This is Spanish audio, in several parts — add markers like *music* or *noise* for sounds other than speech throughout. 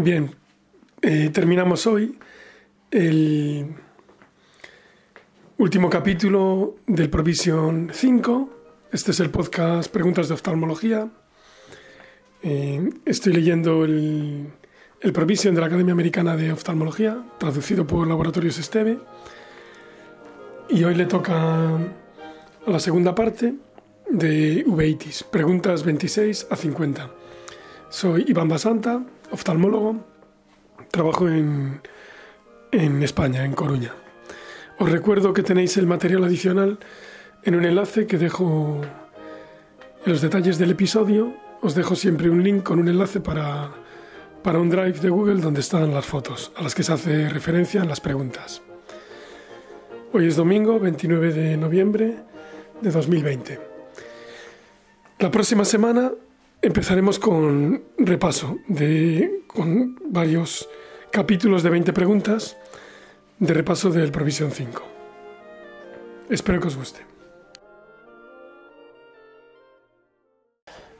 Bien, eh, terminamos hoy el último capítulo del Provision 5. Este es el podcast Preguntas de Oftalmología. Eh, estoy leyendo el, el Provision de la Academia Americana de Oftalmología, traducido por Laboratorios Esteve. Y hoy le toca a la segunda parte de Uveitis, preguntas 26 a 50. Soy Iván Basanta, oftalmólogo, trabajo en, en España, en Coruña. Os recuerdo que tenéis el material adicional en un enlace que dejo en los detalles del episodio. Os dejo siempre un link con un enlace para, para un drive de Google donde están las fotos a las que se hace referencia en las preguntas. Hoy es domingo 29 de noviembre de 2020. La próxima semana empezaremos con repaso de con varios capítulos de 20 preguntas de repaso del Provision 5. Espero que os guste.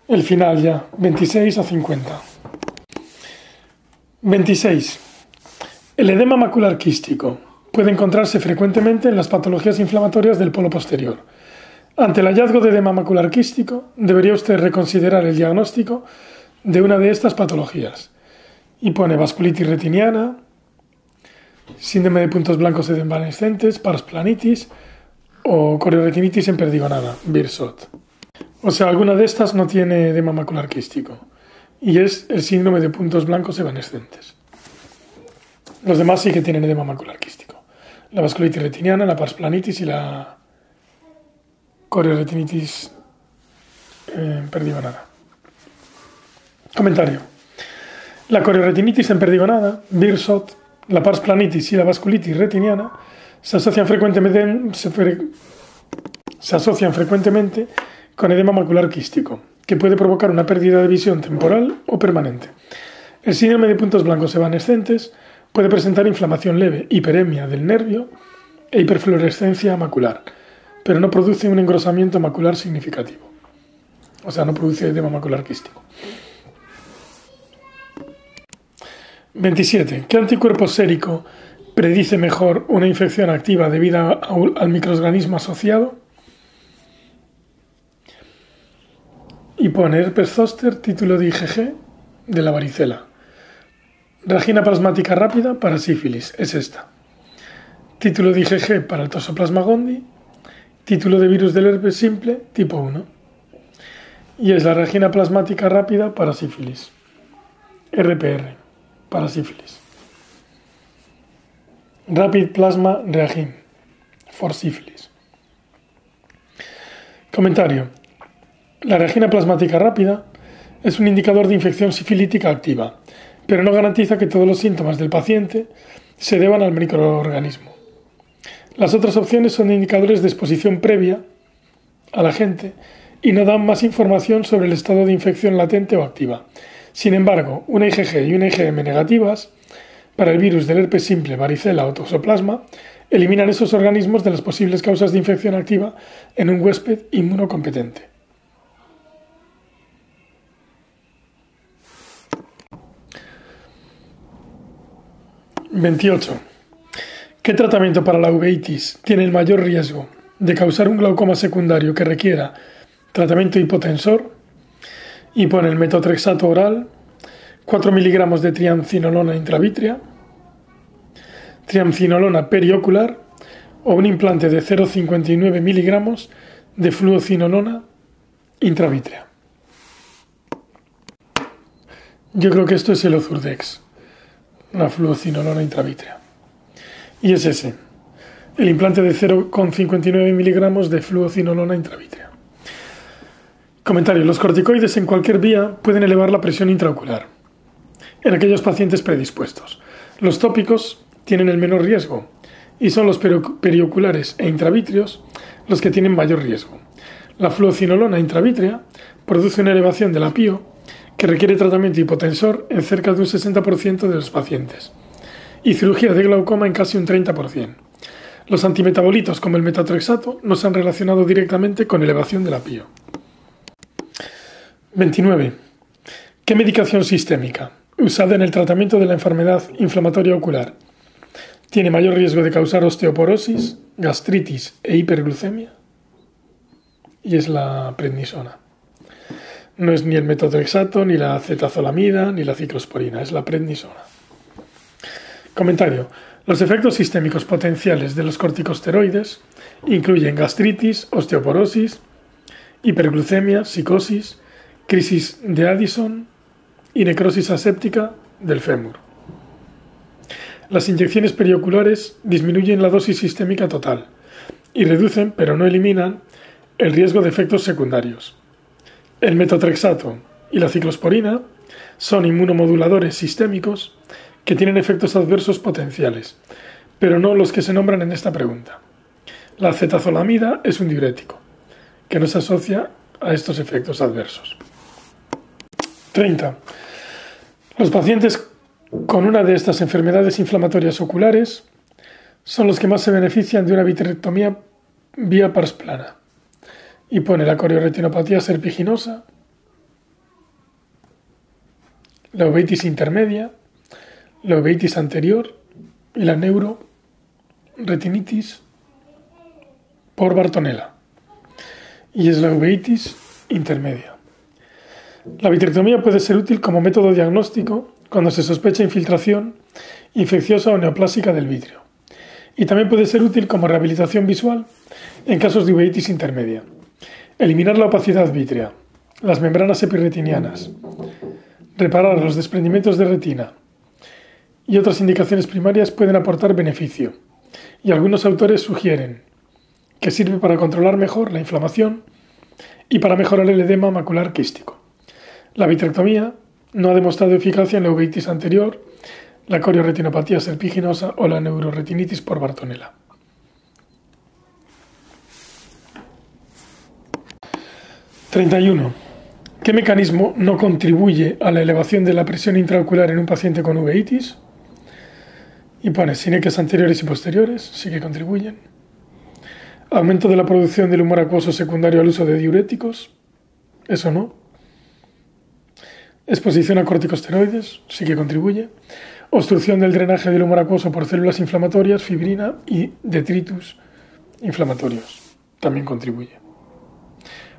El final ya, 26 a 50. 26. El edema macular quístico puede encontrarse frecuentemente en las patologías inflamatorias del polo posterior. Ante el hallazgo de edema macular quístico, debería usted reconsiderar el diagnóstico de una de estas patologías. Y pone vasculitis retiniana, síndrome de puntos blancos evanescentes, parsplanitis o corioretinitis perdigonada, BIRSOT. O sea, alguna de estas no tiene edema macular quístico y es el síndrome de puntos blancos evanescentes. Los demás sí que tienen edema macular quístico. La vasculitis retiniana, la parsplanitis y la corioretinitis eh, perdigonada. Comentario. La corioretinitis en perdigonada, BIRSOT, la parsplanitis y la vasculitis retiniana se asocian frecuentemente, se asocian frecuentemente con edema macular quístico, que puede provocar una pérdida de visión temporal o permanente. El síndrome de puntos blancos evanescentes puede presentar inflamación leve, hiperemia del nervio e hiperfluorescencia macular, pero no produce un engrosamiento macular significativo. O sea, no produce edema macular quístico. 27. ¿Qué anticuerpo sérico predice mejor una infección activa debido al microorganismo asociado? Y pone herpes zoster, título de IgG de la varicela. Regina plasmática rápida para sífilis, es esta. Título de IgG para el tosoplasma gondii. Título de virus del herpes simple, tipo 1. Y es la regina plasmática rápida para sífilis. RPR para sífilis. Rapid Plasma Reagin for sífilis. Comentario. La reagina plasmática rápida es un indicador de infección sifilítica activa, pero no garantiza que todos los síntomas del paciente se deban al microorganismo. Las otras opciones son indicadores de exposición previa a la gente y no dan más información sobre el estado de infección latente o activa, sin embargo, una IgG y una IgM negativas para el virus del herpes simple, varicela o toxoplasma eliminan esos organismos de las posibles causas de infección activa en un huésped inmunocompetente. ¿28? ¿Qué tratamiento para la uveitis tiene el mayor riesgo de causar un glaucoma secundario que requiera tratamiento hipotensor y pone el metotrexato oral, 4 miligramos de triamcinolona intravítrea, triamcinolona periocular o un implante de 0,59 miligramos de fluocinolona intravítrea. Yo creo que esto es el Ozurdex, la fluocinolona intravítrea. Y es ese, el implante de 0,59 miligramos de fluocinolona intravítrea. Comentario. Los corticoides en cualquier vía pueden elevar la presión intraocular en aquellos pacientes predispuestos. Los tópicos tienen el menor riesgo y son los perioculares e intravítreos los que tienen mayor riesgo. La fluocinolona intravítrea produce una elevación del apío que requiere tratamiento hipotensor en cerca de un 60% de los pacientes y cirugía de glaucoma en casi un 30%. Los antimetabolitos como el metatrexato no se han relacionado directamente con elevación del apío. 29. ¿Qué medicación sistémica usada en el tratamiento de la enfermedad inflamatoria ocular. Tiene mayor riesgo de causar osteoporosis, gastritis e hiperglucemia. Y es la prednisona. No es ni el metotrexato, ni la acetazolamida, ni la ciclosporina, es la prednisona. Comentario. Los efectos sistémicos potenciales de los corticosteroides incluyen gastritis, osteoporosis, hiperglucemia, psicosis, crisis de Addison y necrosis aséptica del fémur. Las inyecciones perioculares disminuyen la dosis sistémica total y reducen, pero no eliminan, el riesgo de efectos secundarios. El metotrexato y la ciclosporina son inmunomoduladores sistémicos que tienen efectos adversos potenciales, pero no los que se nombran en esta pregunta. La acetazolamida es un diurético, que no se asocia a estos efectos adversos. 30. Los pacientes con una de estas enfermedades inflamatorias oculares son los que más se benefician de una vitrectomía vía parsplana y pone la corioretinopatía serpiginosa, la uveitis intermedia, la uveitis anterior y la neuroretinitis por Bartonella. Y es la uveitis intermedia. La vitrectomía puede ser útil como método diagnóstico cuando se sospecha infiltración infecciosa o neoplásica del vitrio. Y también puede ser útil como rehabilitación visual en casos de uveitis intermedia. Eliminar la opacidad vítrea, las membranas epirretinianas, reparar los desprendimientos de retina, y otras indicaciones primarias pueden aportar beneficio, y algunos autores sugieren que sirve para controlar mejor la inflamación y para mejorar el edema macular quístico. La vitrectomía no ha demostrado eficacia en la uveitis anterior, la corioretinopatía serpiginosa o la neuroretinitis por Bartonella. ¿31? ¿Qué mecanismo no contribuye a la elevación de la presión intraocular en un paciente con uveitis? Y pone sineques anteriores y posteriores, sí que contribuyen. Aumento de la producción del humor acuoso secundario al uso de diuréticos, eso no. Exposición a corticosteroides, sí que contribuye. Obstrucción del drenaje del humor acuoso por células inflamatorias, fibrina y detritus inflamatorios, también contribuye.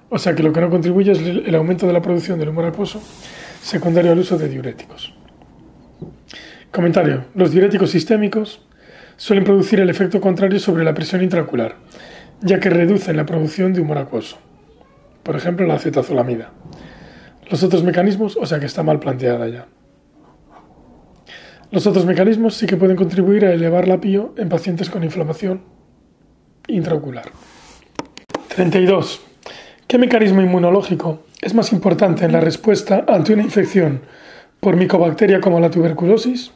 O sea que lo que no contribuye es el aumento de la producción del humor acuoso secundario al uso de diuréticos. Comentario. Los diuréticos sistémicos suelen producir el efecto contrario sobre la presión intraocular, ya que reducen la producción de humor acuoso. Por ejemplo, la acetazolamida. Los otros mecanismos, o sea que está mal planteada ya. Los otros mecanismos sí que pueden contribuir a elevar la PIO en pacientes con inflamación intraocular. 32. ¿Qué mecanismo inmunológico es más importante en la respuesta ante una infección por micobacteria como la tuberculosis?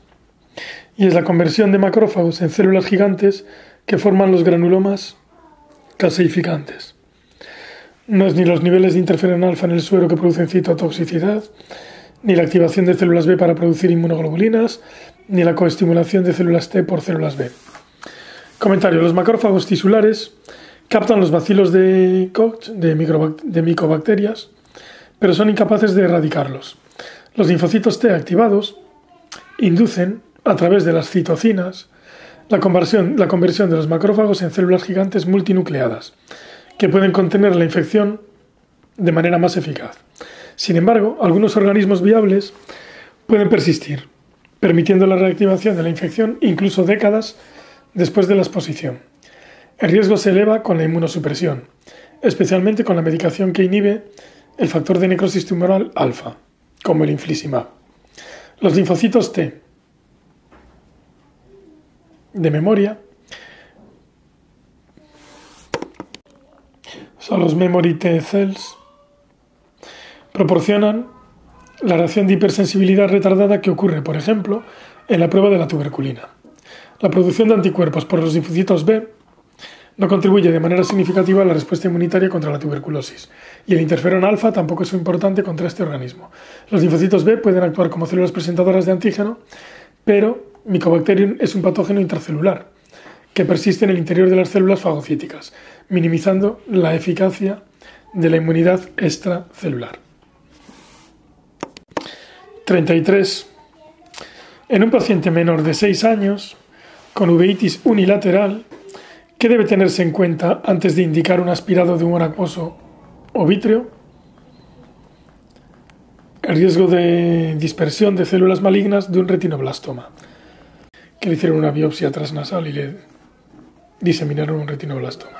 Y es la conversión de macrófagos en células gigantes que forman los granulomas caseificantes. No es ni los niveles de interferón alfa en el suero que producen citotoxicidad, ni la activación de células B para producir inmunoglobulinas, ni la coestimulación de células T por células B. Comentario. Los macrófagos tisulares captan los bacilos de Koch de, de micobacterias, pero son incapaces de erradicarlos. Los linfocitos T activados inducen a través de las citocinas, la conversión, la conversión de los macrófagos en células gigantes multinucleadas, que pueden contener la infección de manera más eficaz. Sin embargo, algunos organismos viables pueden persistir, permitiendo la reactivación de la infección incluso décadas después de la exposición. El riesgo se eleva con la inmunosupresión, especialmente con la medicación que inhibe el factor de necrosis tumoral alfa, como el infliximab. Los linfocitos T, de memoria son los memory T cells, proporcionan la reacción de hipersensibilidad retardada que ocurre, por ejemplo, en la prueba de la tuberculina. La producción de anticuerpos por los linfocitos B no contribuye de manera significativa a la respuesta inmunitaria contra la tuberculosis, y el interferón alfa tampoco es importante contra este organismo. Los linfocitos B pueden actuar como células presentadoras de antígeno, pero Mycobacterium es un patógeno intracelular que persiste en el interior de las células fagocíticas, minimizando la eficacia de la inmunidad extracelular. 33. En un paciente menor de 6 años, con uveitis unilateral, ¿qué debe tenerse en cuenta antes de indicar un aspirado de un acuoso o vítreo? El riesgo de dispersión de células malignas de un retinoblastoma, que le hicieron una biopsia transnasal y le diseminaron un retinoblastoma,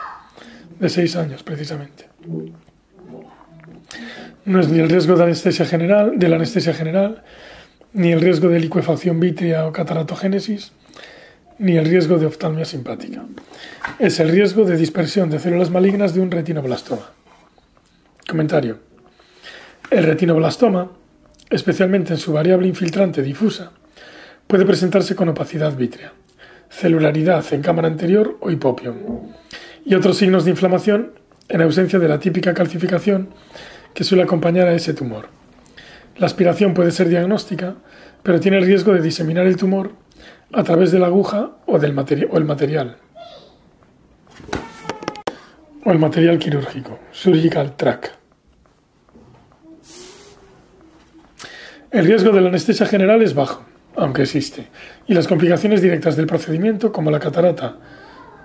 de 6 años precisamente. No es ni el riesgo de anestesia general, de la anestesia general, ni el riesgo de liquefacción vítrea o cataratogénesis, ni el riesgo de oftalmia simpática. Es el riesgo de dispersión de células malignas de un retinoblastoma. Comentario. El retinoblastoma, especialmente en su variable infiltrante difusa, puede presentarse con opacidad vítrea, celularidad en cámara anterior o hipopión, y otros signos de inflamación en ausencia de la típica calcificación que suele acompañar a ese tumor. La aspiración puede ser diagnóstica, pero tiene el riesgo de diseminar el tumor a través de la aguja o, del o el material. O el material quirúrgico, surgical track. El riesgo de la anestesia general es bajo, aunque existe, y las complicaciones directas del procedimiento, como la catarata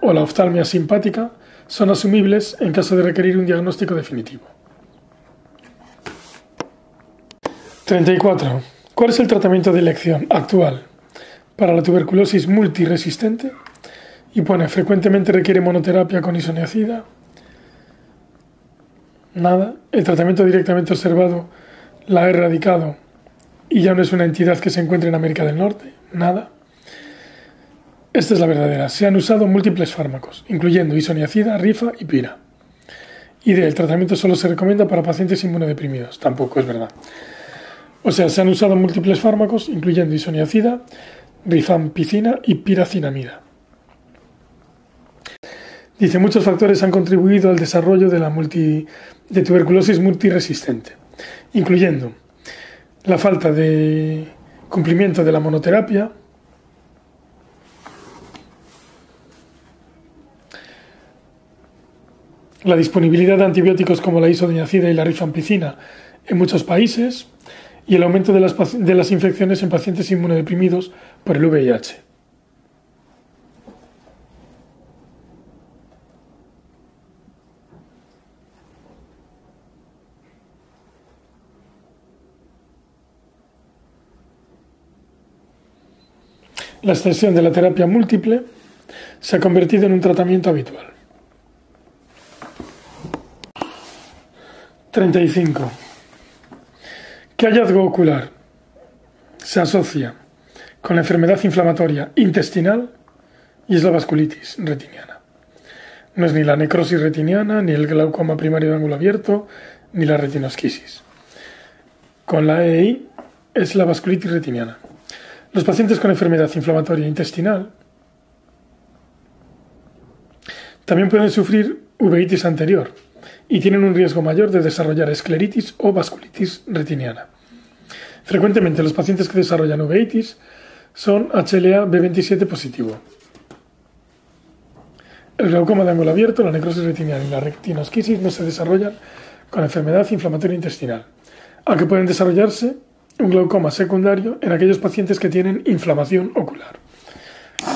o la oftalmia simpática, son asumibles en caso de requerir un diagnóstico definitivo. 34. ¿Cuál es el tratamiento de elección actual para la tuberculosis multiresistente? Y pone, frecuentemente requiere monoterapia con isoniazida. Nada. El tratamiento directamente observado la ha erradicado y ya no es una entidad que se encuentra en América del Norte. Nada. Esta es la verdadera. Se han usado múltiples fármacos, incluyendo isoniazida, rifa y pira. Y del tratamiento solo se recomienda para pacientes inmunodeprimidos. Tampoco es verdad. O sea, se han usado múltiples fármacos, incluyendo isoniazida, rifampicina y piracinamida. Dice, muchos factores han contribuido al desarrollo de la multi, de tuberculosis multiresistente, incluyendo la falta de cumplimiento de la monoterapia, la disponibilidad de antibióticos como la isoniazida y la rifampicina en muchos países, y el aumento de las, de las infecciones en pacientes inmunodeprimidos por el VIH. La extensión de la terapia múltiple se ha convertido en un tratamiento habitual. 35. ¿Qué hallazgo ocular se asocia con la enfermedad inflamatoria intestinal y es la vasculitis retiniana. No es ni la necrosis retiniana, ni el glaucoma primario de ángulo abierto, ni la retinosquisis. Con la EI es la vasculitis retiniana. Los pacientes con enfermedad inflamatoria intestinal también pueden sufrir uveitis anterior, y tienen un riesgo mayor de desarrollar escleritis o vasculitis retiniana. Frecuentemente los pacientes que desarrollan uveitis son HLA B27 positivo. El glaucoma de ángulo abierto, la necrosis retiniana y la retinosquisis no se desarrollan con enfermedad inflamatoria intestinal, aunque pueden desarrollarse un glaucoma secundario en aquellos pacientes que tienen inflamación ocular.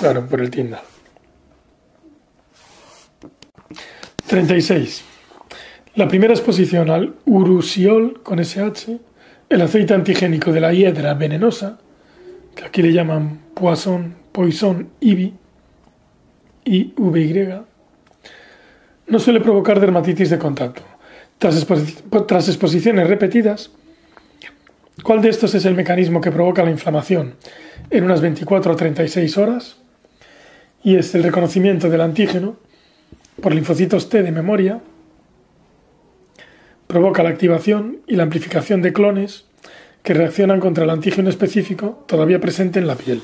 Claro, por el Tindal. 36. La primera exposición al urusiol con SH, el aceite antigénico de la hiedra venenosa, que aquí le llaman poison, poison ivy, IVY, no suele provocar dermatitis de contacto. Tras exposiciones repetidas, ¿cuál de estos es el mecanismo que provoca la inflamación en unas 24 o 36 horas? Y es el reconocimiento del antígeno por linfocitos T de memoria provoca la activación y la amplificación de clones que reaccionan contra el antígeno específico todavía presente en la piel.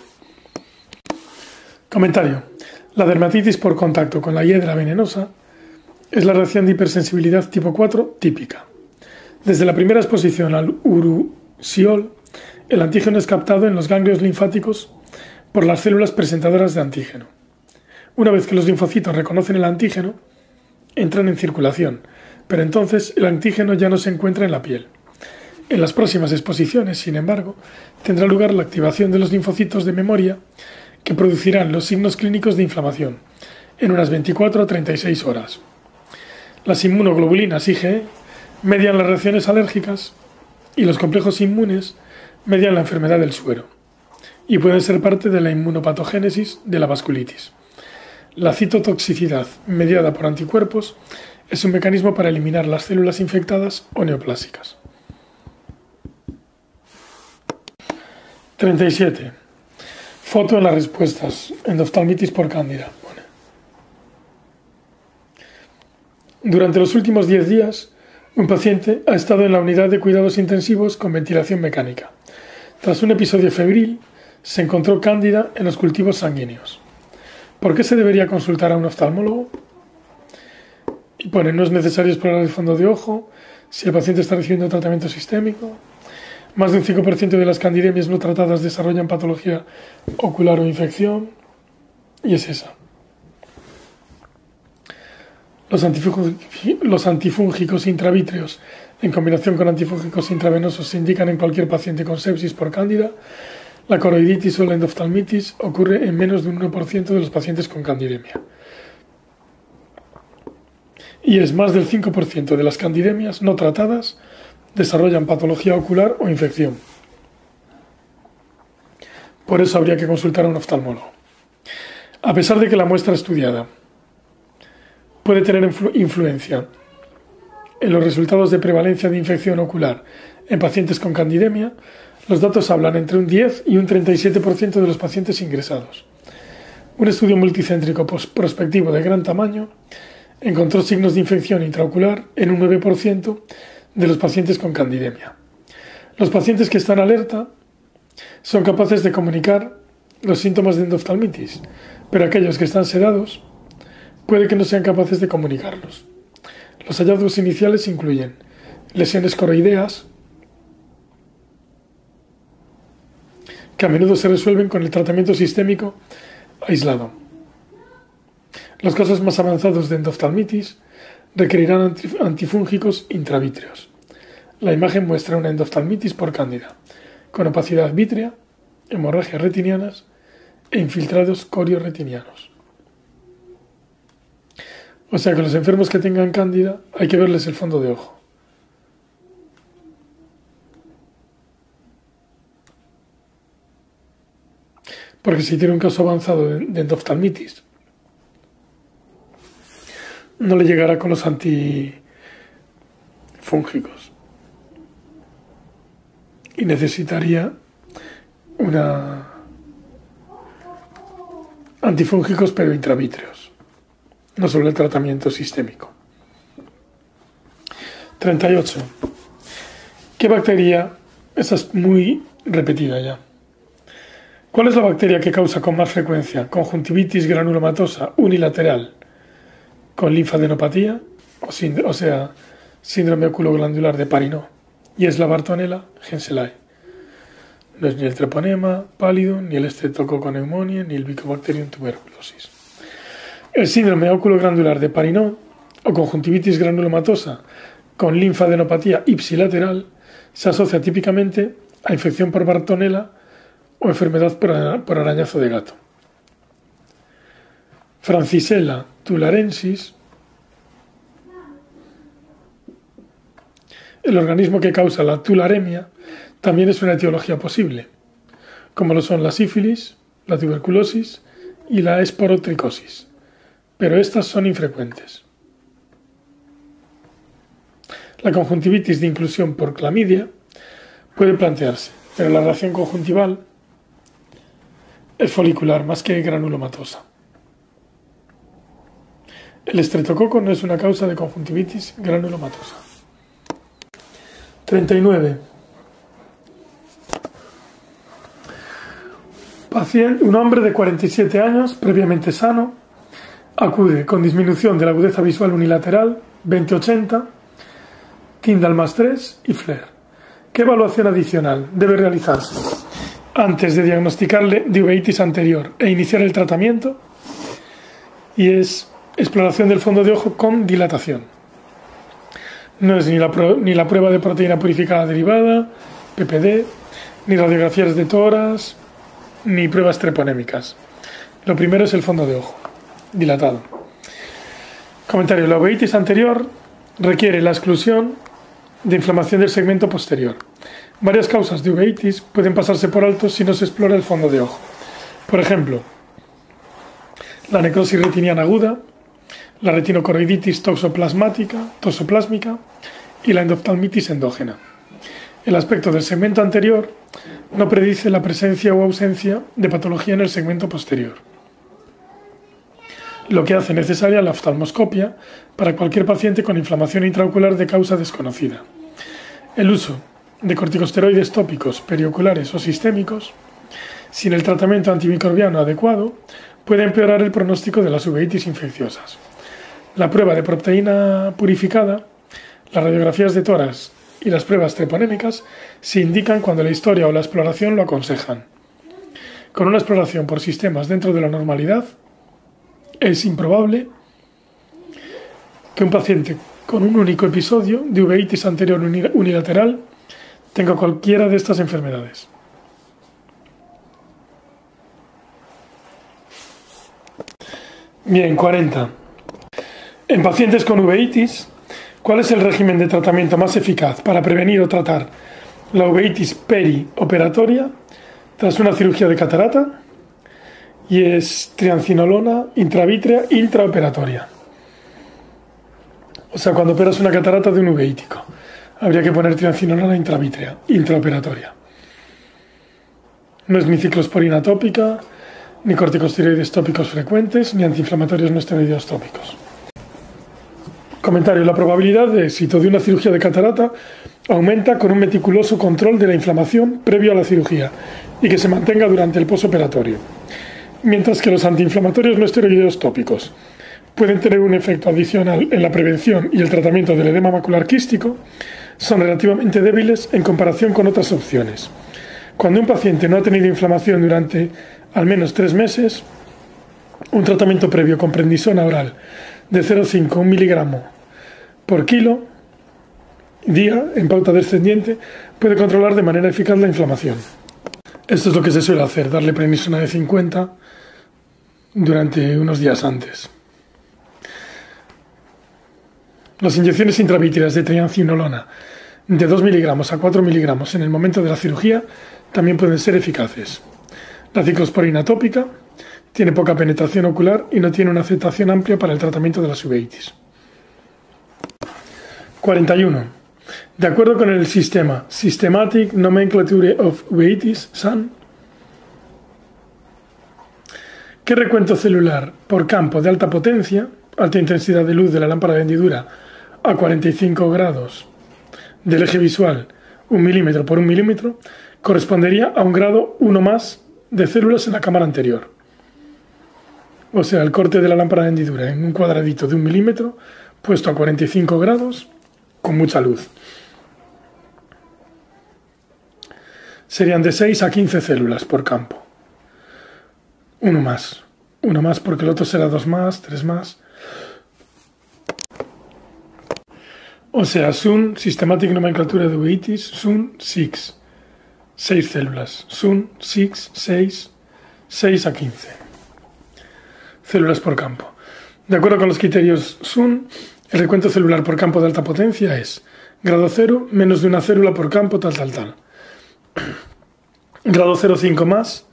Comentario. La dermatitis por contacto con la hiedra venenosa es la reacción de hipersensibilidad tipo 4 típica. Desde la primera exposición al urusiol, el antígeno es captado en los ganglios linfáticos por las células presentadoras de antígeno. Una vez que los linfocitos reconocen el antígeno, entran en circulación, pero entonces el antígeno ya no se encuentra en la piel. En las próximas exposiciones, sin embargo, tendrá lugar la activación de los linfocitos de memoria que producirán los signos clínicos de inflamación en unas 24 a 36 horas. Las inmunoglobulinas IgE median las reacciones alérgicas y los complejos inmunes median la enfermedad del suero y pueden ser parte de la inmunopatogénesis de la vasculitis. La citotoxicidad mediada por anticuerpos es un mecanismo para eliminar las células infectadas o neoplásicas. 37. Foto en las respuestas. Endoftalmitis por cándida. Durante los últimos 10 días, un paciente ha estado en la unidad de cuidados intensivos con ventilación mecánica. Tras un episodio febril, se encontró cándida en los cultivos sanguíneos. ¿Por qué se debería consultar a un oftalmólogo? Y pone, no es necesario explorar el fondo de ojo, si el paciente está recibiendo tratamiento sistémico. Más de un 5% de las candidemias no tratadas desarrollan patología ocular o infección. Y es esa. Los antifúngicos intravítreos en combinación con antifúngicos intravenosos se indican en cualquier paciente con sepsis por cándida. La coroiditis o la endoftalmitis ocurre en menos de un 1% de los pacientes con candidemia. Y es más del 5% de las candidemias no tratadas desarrollan patología ocular o infección. Por eso habría que consultar a un oftalmólogo. A pesar de que la muestra estudiada puede tener influencia en los resultados de prevalencia de infección ocular en pacientes con candidemia, los datos hablan entre un 10 y un 37% de los pacientes ingresados. Un estudio multicéntrico prospectivo de gran tamaño encontró signos de infección intraocular en un 9% de los pacientes con candidemia. Los pacientes que están alerta son capaces de comunicar los síntomas de endoftalmitis, pero aquellos que están sedados puede que no sean capaces de comunicarlos. Los hallazgos iniciales incluyen lesiones coroideas, que a menudo se resuelven con el tratamiento sistémico aislado. Los casos más avanzados de endoftalmitis requerirán antifúngicos intravítreos. La imagen muestra una endoftalmitis por cándida, con opacidad vítrea, hemorragias retinianas e infiltrados corioretinianos. O sea que los enfermos que tengan cándida hay que verles el fondo de ojo. Porque si tiene un caso avanzado de endoftalmitis, no le llegará con los antifúngicos. Y necesitaría una antifúngicos pero intravítreos no solo el tratamiento sistémico. 38. ¿Qué bacteria? Esa es muy repetida ya. ¿Cuál es la bacteria que causa con más frecuencia conjuntivitis granulomatosa unilateral con linfadenopatía, o, sea, síndrome oculoglandular de Parinó? Y es la Bartonella genselae. No es ni el treponema pálido, ni el con neumonía, ni el Bicobacterium tuberculosis. El síndrome óculo-glandular de Parinó o conjuntivitis granulomatosa con linfadenopatía ipsilateral se asocia típicamente a infección por Bartonella o enfermedad por arañazo de gato. Francisella tularensis, el organismo que causa la tularemia, también es una etiología posible, como lo son la sífilis, la tuberculosis y la esporotricosis pero estas son infrecuentes. La conjuntivitis de inclusión por clamidia puede plantearse, pero la reacción conjuntival es folicular más que granulomatosa. El estreptococo no es una causa de conjuntivitis granulomatosa. 39. Paciente, un hombre de 47 años, previamente sano, acude con disminución de la agudeza visual unilateral 2080, Tyndall más 3 y FLAIR. ¿Qué evaluación adicional debe realizarse antes de diagnosticarle uveitis anterior e iniciar el tratamiento? Y es exploración del fondo de ojo con dilatación. No es ni la, ni la prueba de proteína purificada derivada, PPD, ni radiografías de toras, ni pruebas treponémicas. Lo primero es el fondo de ojo, dilatado. Comentario. La uveitis anterior requiere la exclusión de inflamación del segmento posterior. Varias causas de uveitis pueden pasarse por alto si no se explora el fondo de ojo. Por ejemplo, la necrosis retiniana aguda, la retinocoroiditis toxoplasmática, toxoplásmica y la endoftalmitis endógena. El aspecto del segmento anterior no predice la presencia o ausencia de patología en el segmento posterior, lo que hace necesaria la oftalmoscopia para cualquier paciente con inflamación intraocular de causa desconocida. El uso de corticosteroides tópicos, perioculares o sistémicos, sin el tratamiento antimicrobiano adecuado, puede empeorar el pronóstico de las uveitis infecciosas. La prueba de proteína purificada, las radiografías de toras y las pruebas treponémicas se indican cuando la historia o la exploración lo aconsejan. Con una exploración por sistemas dentro de la normalidad, es improbable que un paciente con un único episodio de uveitis anterior unilateral tenga cualquiera de estas enfermedades. Bien, 40. En pacientes con uveitis, ¿cuál es el régimen de tratamiento más eficaz para prevenir o tratar la uveitis perioperatoria tras una cirugía de catarata? Y es triancinolona intravítrea intraoperatoria. O sea, cuando operas una catarata de un uveítico, habría que poner triancinolona intravítrea intraoperatoria. No es ni ciclosporina tópica, ni corticosteroides tópicos frecuentes, ni antiinflamatorios no esteroideos tópicos. Comentario. La probabilidad de éxito de una cirugía de catarata aumenta con un meticuloso control de la inflamación previo a la cirugía y que se mantenga durante el posoperatorio. Mientras que los antiinflamatorios no esteroideos tópicos pueden tener un efecto adicional en la prevención y el tratamiento del edema macular quístico, son relativamente débiles en comparación con otras opciones. Cuando un paciente no ha tenido inflamación durante al menos tres meses, un tratamiento previo con prendisona oral de 0,5 1 miligramo por kilo día en pauta descendiente puede controlar de manera eficaz la inflamación. Esto es lo que se suele hacer, darle prednisona de 50 durante unos días antes. Las inyecciones intravítreas de triancinolona de 2 miligramos a 4 miligramos en el momento de la cirugía también pueden ser eficaces. La ciclosporina tópica tiene poca penetración ocular y no tiene una aceptación amplia para el tratamiento de la uveitis. 41. De acuerdo con el sistema Systematic Nomenclature of Uveitis, SAN, ¿qué recuento celular por campo de alta potencia, alta intensidad de luz de la lámpara de hendidura a 45 grados del eje visual, un milímetro por un milímetro, correspondería a un grado 1 más de células en la cámara anterior. O sea, el corte de la lámpara de hendidura en un cuadradito de un milímetro, puesto a 45 grados, con mucha luz. Serían de 6 a 15 células por campo. Uno más. Uno más porque el otro será dos más, tres más. O sea, SUN, Systematic Nomenclature de Uveitis, SUN 6. 6 células. SUN 6, 6, 6 a 15 células por campo. De acuerdo con los criterios SUN, el recuento celular por campo de alta potencia es grado 0 menos de una célula por campo tal tal tal. *clears throat* Grado 0 5 más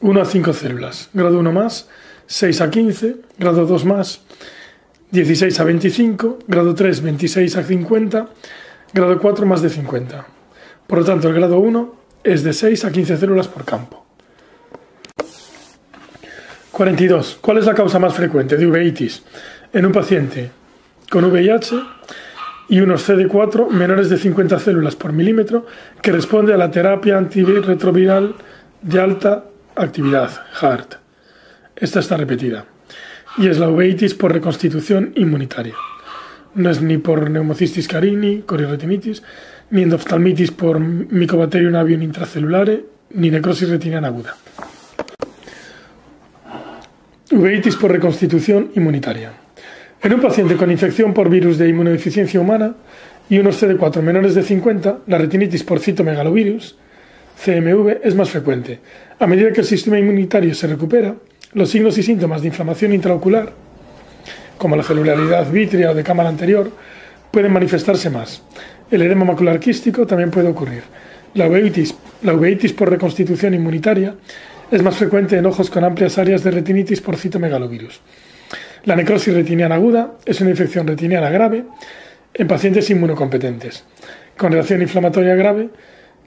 1 a 5 células. Grado 1 más 6 a 15. Grado 2 más 16 a 25, grado 3 26 a 50, grado 4 más de 50. Por lo tanto, el grado 1 es de 6 a 15 células por campo. 42. ¿Cuál es la causa más frecuente de uveitis en un paciente con VIH y unos CD4 menores de 50 células por milímetro que responde a la terapia antirretroviral de alta actividad, HART? Esta está repetida y es la uveitis por reconstitución inmunitaria. No es ni por neumocistis carini, coriretinitis, ni endoftalmitis por Mycobacterium avium intracelulare, ni necrosis retiniana aguda. Uveitis por reconstitución inmunitaria. En un paciente con infección por virus de inmunodeficiencia humana, y unos CD4 menores de 50, la retinitis por citomegalovirus, CMV, es más frecuente. A medida que el sistema inmunitario se recupera, los signos y síntomas de inflamación intraocular, como la celularidad vítrea o de cámara anterior, pueden manifestarse más. El edema macular quístico también puede ocurrir. La uveitis, la uveitis por reconstitución inmunitaria es más frecuente en ojos con amplias áreas de retinitis por citomegalovirus. La necrosis retiniana aguda es una infección retiniana grave en pacientes inmunocompetentes, con reacción inflamatoria grave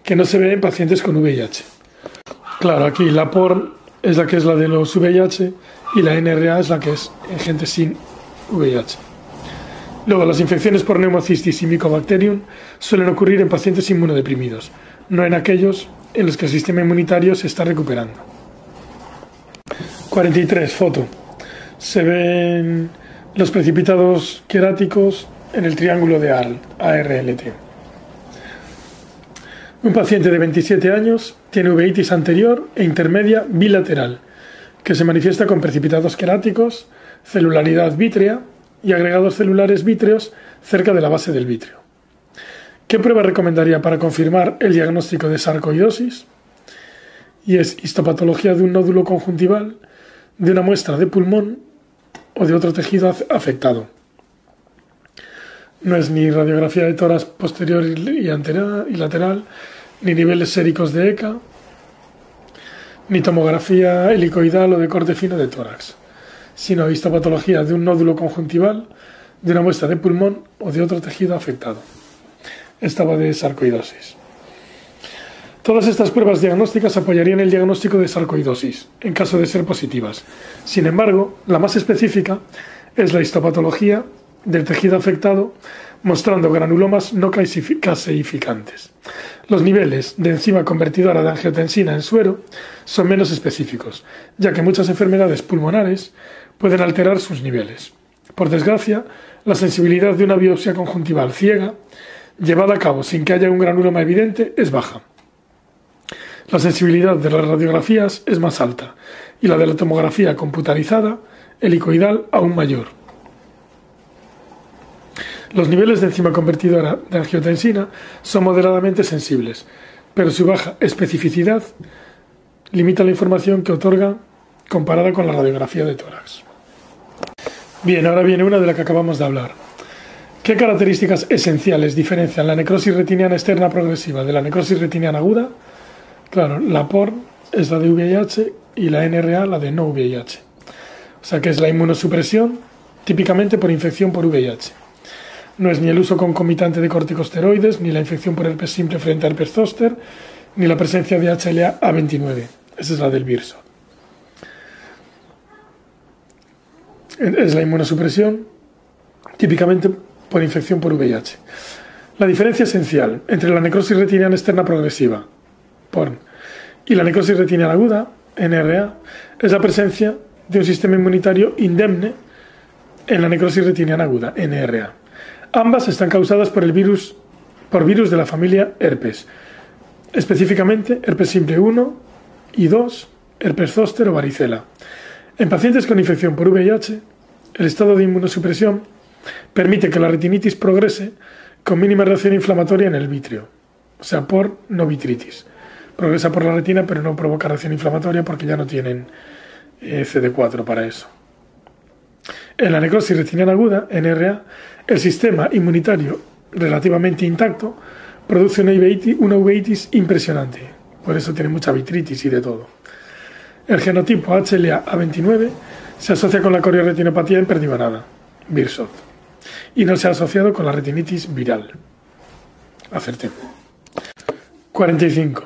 que no se ve en pacientes con VIH. Claro, aquí la POR es la que es la de los VIH y la NRA es la que es en gente sin VIH. Luego, las infecciones por neumocistis y mycobacterium suelen ocurrir en pacientes inmunodeprimidos, no en aquellos en los que el sistema inmunitario se está recuperando. 43. Foto. Se ven los precipitados queráticos en el triángulo de ARLT. Un paciente de 27 años tiene uveitis anterior e intermedia bilateral, que se manifiesta con precipitados queráticos, celularidad vítrea y agregados celulares vítreos cerca de la base del vítreo. ¿Qué prueba recomendaría para confirmar el diagnóstico de sarcoidosis? Y es histopatología de un nódulo conjuntival, de una muestra de pulmón o de otro tejido afectado. No es ni radiografía de tórax posterior y, anterior y lateral, ni niveles séricos de ECA, ni tomografía helicoidal o de corte fino de tórax, sino histopatología de un nódulo conjuntival, de una muestra de pulmón o de otro tejido afectado. Estaba de sarcoidosis. Todas estas pruebas diagnósticas apoyarían el diagnóstico de sarcoidosis, en caso de ser positivas. Sin embargo, la más específica es la histopatología del tejido afectado, mostrando granulomas no caseificantes. Los niveles de enzima convertidora de angiotensina en suero son menos específicos, ya que muchas enfermedades pulmonares pueden alterar sus niveles. Por desgracia, la sensibilidad de una biopsia conjuntival ciega, llevada a cabo sin que haya un granuloma evidente, es baja. La sensibilidad de las radiografías es más alta y la de la tomografía computarizada, helicoidal, aún mayor. Los niveles de enzima convertidora de angiotensina son moderadamente sensibles, pero su baja especificidad limita la información que otorga comparada con la radiografía de tórax. Bien, ahora viene una de la que acabamos de hablar. ¿Qué características esenciales diferencian la necrosis retiniana externa progresiva de la necrosis retiniana aguda? Claro, la POR es la de VIH y la NRA la de no VIH. O sea que es la inmunosupresión típicamente por infección por VIH. No es ni el uso concomitante de corticosteroides, ni la infección por herpes simple frente a herpes zóster, ni la presencia de HLA A29. Esa es la del virso. Es la inmunosupresión típicamente por infección por VIH. La diferencia esencial entre la necrosis retiniana externa progresiva, PORN, y la necrosis retiniana aguda, NRA, es la presencia de un sistema inmunitario indemne en la necrosis retiniana aguda, NRA. Ambas están causadas por el virus, por virus de la familia herpes, específicamente herpes simple 1 y 2, herpes zóster o varicela. En pacientes con infección por VIH, el estado de inmunosupresión permite que la retinitis progrese con mínima reacción inflamatoria en el vitrio, o sea, por no vitritis. Progresa por la retina, pero no provoca reacción inflamatoria porque ya no tienen eh, CD4 para eso. En la necrosis retiniana aguda, NRA, el sistema inmunitario relativamente intacto produce una uveitis, impresionante. Por eso tiene mucha vitritis y de todo. El genotipo HLA A29 se asocia con la corioretinopatía imperdivanada, Birsot, y no se ha asociado con la retinitis viral. Acerté. 45.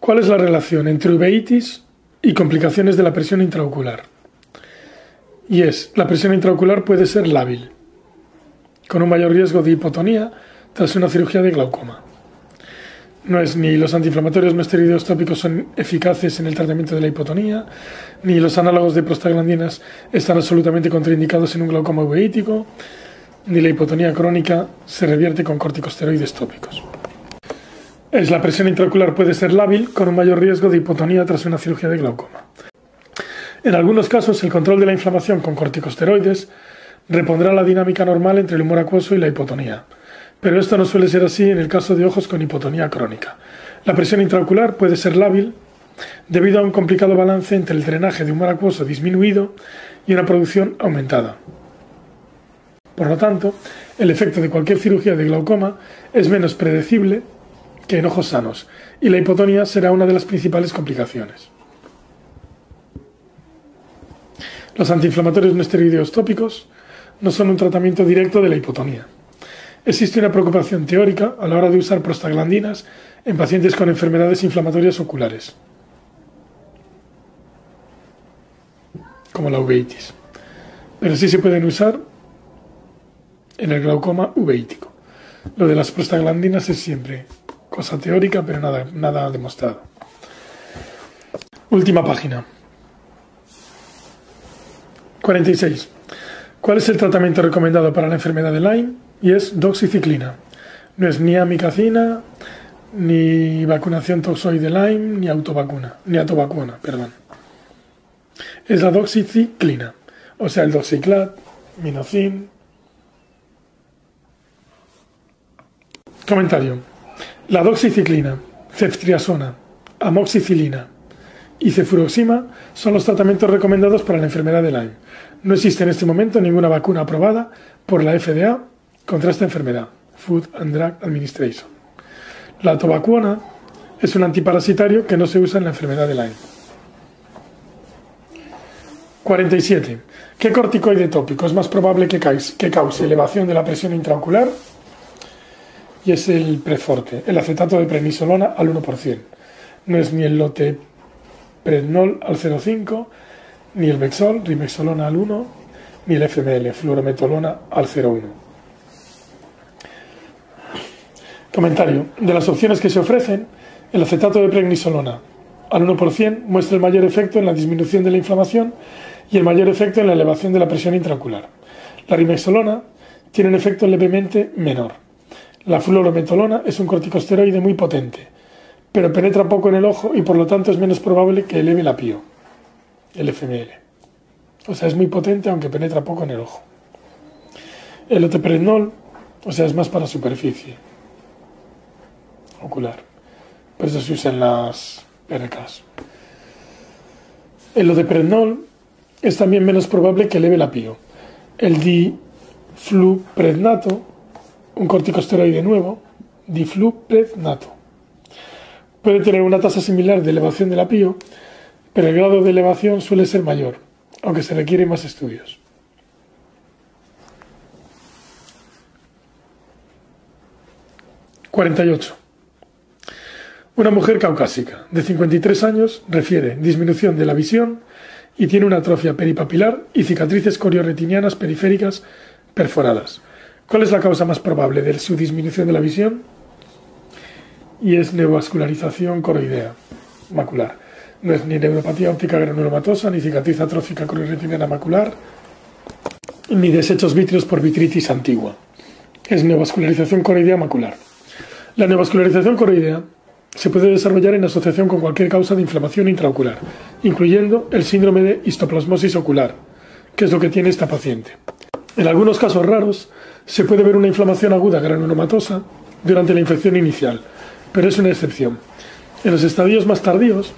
¿Cuál es la relación entre uveitis y complicaciones de la presión intraocular? Y es, la presión intraocular puede ser lábil, con un mayor riesgo de hipotonía tras una cirugía de glaucoma. No es ni los antiinflamatorios no esteroideos tópicos son eficaces en el tratamiento de la hipotonía, ni los análogos de prostaglandinas están absolutamente contraindicados en un glaucoma uveítico, ni la hipotonía crónica se revierte con corticosteroides tópicos. Es la presión intraocular puede ser lábil con un mayor riesgo de hipotonía tras una cirugía de glaucoma. En algunos casos, el control de la inflamación con corticosteroides repondrá la dinámica normal entre el humor acuoso y la hipotonía, pero esto no suele ser así en el caso de ojos con hipotonía crónica. La presión intraocular puede ser lábil debido a un complicado balance entre el drenaje de humor acuoso disminuido y una producción aumentada. Por lo tanto, el efecto de cualquier cirugía de glaucoma es menos predecible que en ojos sanos, y la hipotonía será una de las principales complicaciones. Los antiinflamatorios no esteroideos tópicos no son un tratamiento directo de la hipotonía. Existe una preocupación teórica a la hora de usar prostaglandinas en pacientes con enfermedades inflamatorias oculares, como la uveitis, pero sí se pueden usar en el glaucoma uveítico. Lo de las prostaglandinas es siempre cosa teórica, pero nada, nada demostrado. Última página. 46. ¿Cuál es el tratamiento recomendado para la enfermedad de Lyme? Y es doxiciclina. No es ni amicacina, ni vacunación toxoide Lyme, ni autovacuna, ni autovacuna, perdón. Es la doxiciclina, o sea, el doxiclat, minocin. Comentario. La doxiciclina, ceftriaxona, amoxicilina y cefuroxima son los tratamientos recomendados para la enfermedad de Lyme. No existe en este momento ninguna vacuna aprobada por la FDA contra esta enfermedad, Food and Drug Administration. La tobacuona es un antiparasitario que no se usa en la enfermedad de Lyme. 47. ¿Qué corticoide tópico es más probable que cause elevación de la presión intraocular? Y es el preforte, el acetato de prednisolona al 1%. No es ni el lote prednol al 0,5, ni el Bexol, rimexolona al 1, ni el FML, fluorometolona al 0,1. Comentario. De las opciones que se ofrecen, el acetato de prednisolona al 1% muestra el mayor efecto en la disminución de la inflamación y el mayor efecto en la elevación de la presión intraocular. La rimexolona tiene un efecto levemente menor. La fluorometolona es un corticosteroide muy potente, pero penetra poco en el ojo y por lo tanto es menos probable que eleve la PIO, el FML. O sea, es muy potente aunque penetra poco en el ojo. El oteprednol, o sea, es más para superficie ocular. Por eso se usa en las PRKs. El odeprednol es también menos probable que eleve la PIO. El difluprednato, un corticosteroide nuevo, difluprednato, puede tener una tasa similar de elevación de la PIO, pero el grado de elevación suele ser mayor, aunque se requieren más estudios. ...48. Una mujer caucásica de 53 años refiere disminución de la visión y tiene una atrofia peripapilar y cicatrices corioretinianas periféricas perforadas. ¿Cuál es la causa más probable de su disminución de la visión? Y es neovascularización coroidea macular. No es ni neuropatía óptica granulomatosa, ni cicatriz atrófica corioretiniana macular, ni desechos vítreos por vitritis antigua. Es neovascularización coroidea macular. La neovascularización coroidea se puede desarrollar en asociación con cualquier causa de inflamación intraocular, incluyendo el síndrome de histoplasmosis ocular, que es lo que tiene esta paciente. En algunos casos raros, se puede ver una inflamación aguda granulomatosa durante la infección inicial, pero es una excepción. En los estadios más tardíos,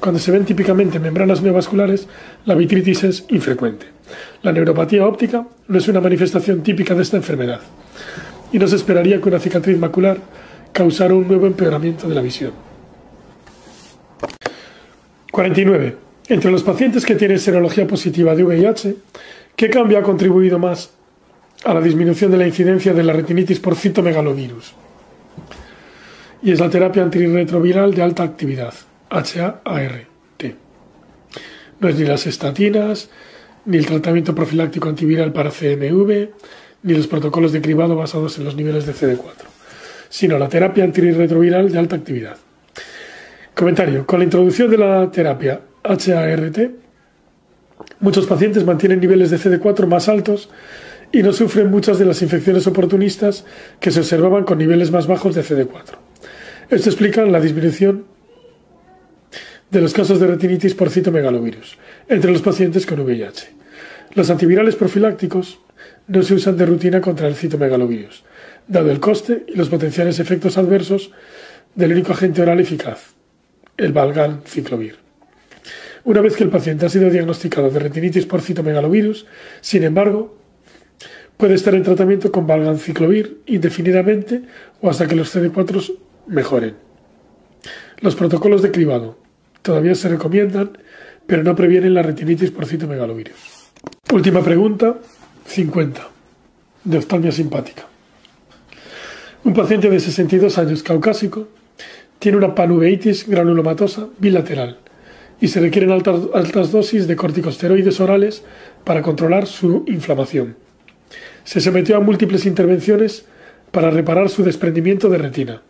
cuando se ven típicamente membranas neovasculares, la vitritis es infrecuente. La neuropatía óptica no es una manifestación típica de esta enfermedad, y no se esperaría que una cicatriz macular causar un nuevo empeoramiento de la visión. 49. Entre los pacientes que tienen serología positiva de VIH, ¿qué cambio ha contribuido más a la disminución de la incidencia de la retinitis por citomegalovirus? Y es la terapia antirretroviral de alta actividad, HAART. No es ni las estatinas, ni el tratamiento profiláctico antiviral para CMV, ni los protocolos de cribado basados en los niveles de CD4 sino la terapia antirretroviral de alta actividad. Comentario. Con la introducción de la terapia HART, muchos pacientes mantienen niveles de CD4 más altos y no sufren muchas de las infecciones oportunistas que se observaban con niveles más bajos de CD4. Esto explica la disminución de los casos de retinitis por citomegalovirus entre los pacientes con VIH. Los antivirales profilácticos no se usan de rutina contra el citomegalovirus, dado el coste y los potenciales efectos adversos del único agente oral eficaz, el Valgal ciclovir. Una vez que el paciente ha sido diagnosticado de retinitis por citomegalovirus, sin embargo, puede estar en tratamiento con valganciclovir indefinidamente o hasta que los CD4 mejoren. Los protocolos de cribado todavía se recomiendan, pero no previenen la retinitis por citomegalovirus. Última pregunta, 50, de oftalmia simpática. Un paciente de 62 años caucásico tiene una panuveitis granulomatosa bilateral y se requieren altas, altas dosis de corticosteroides orales para controlar su inflamación. Se sometió a múltiples intervenciones para reparar su desprendimiento de retina.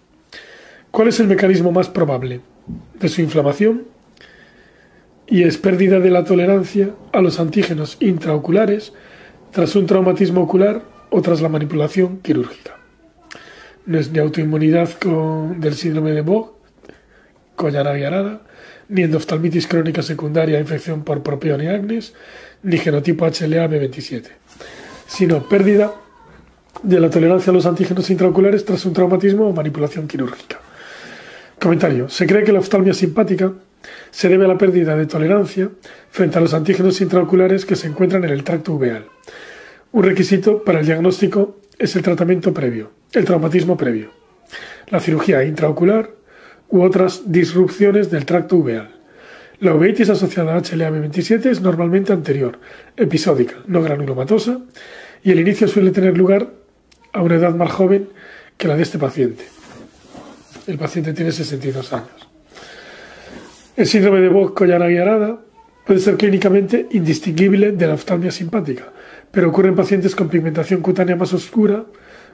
¿Cuál es el mecanismo más probable de su inflamación? Y es pérdida de la tolerancia a los antígenos intraoculares tras un traumatismo ocular o tras la manipulación quirúrgica. No es ni autoinmunidad con, del síndrome de Bock, Collaravia ni endoftalmitis crónica secundaria, infección por propión y agnes, ni genotipo HLA-B27, sino pérdida de la tolerancia a los antígenos intraoculares tras un traumatismo o manipulación quirúrgica. Comentario. Se cree que la oftalmia simpática se debe a la pérdida de tolerancia frente a los antígenos intraoculares que se encuentran en el tracto uveal. Un requisito para el diagnóstico es el tratamiento previo, el traumatismo previo, la cirugía intraocular u otras disrupciones del tracto uveal. La uveitis asociada a HLA-B27 es normalmente anterior, episódica, no granulomatosa, y el inicio suele tener lugar a una edad más joven que la de este paciente. El paciente tiene 62 años. El síndrome de Bock arada puede ser clínicamente indistinguible de la oftalmia simpática, pero ocurre en pacientes con pigmentación cutánea más oscura,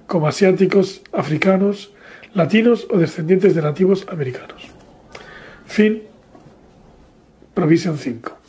como asiáticos, africanos, latinos o descendientes de nativos americanos. Fin. Provision 5.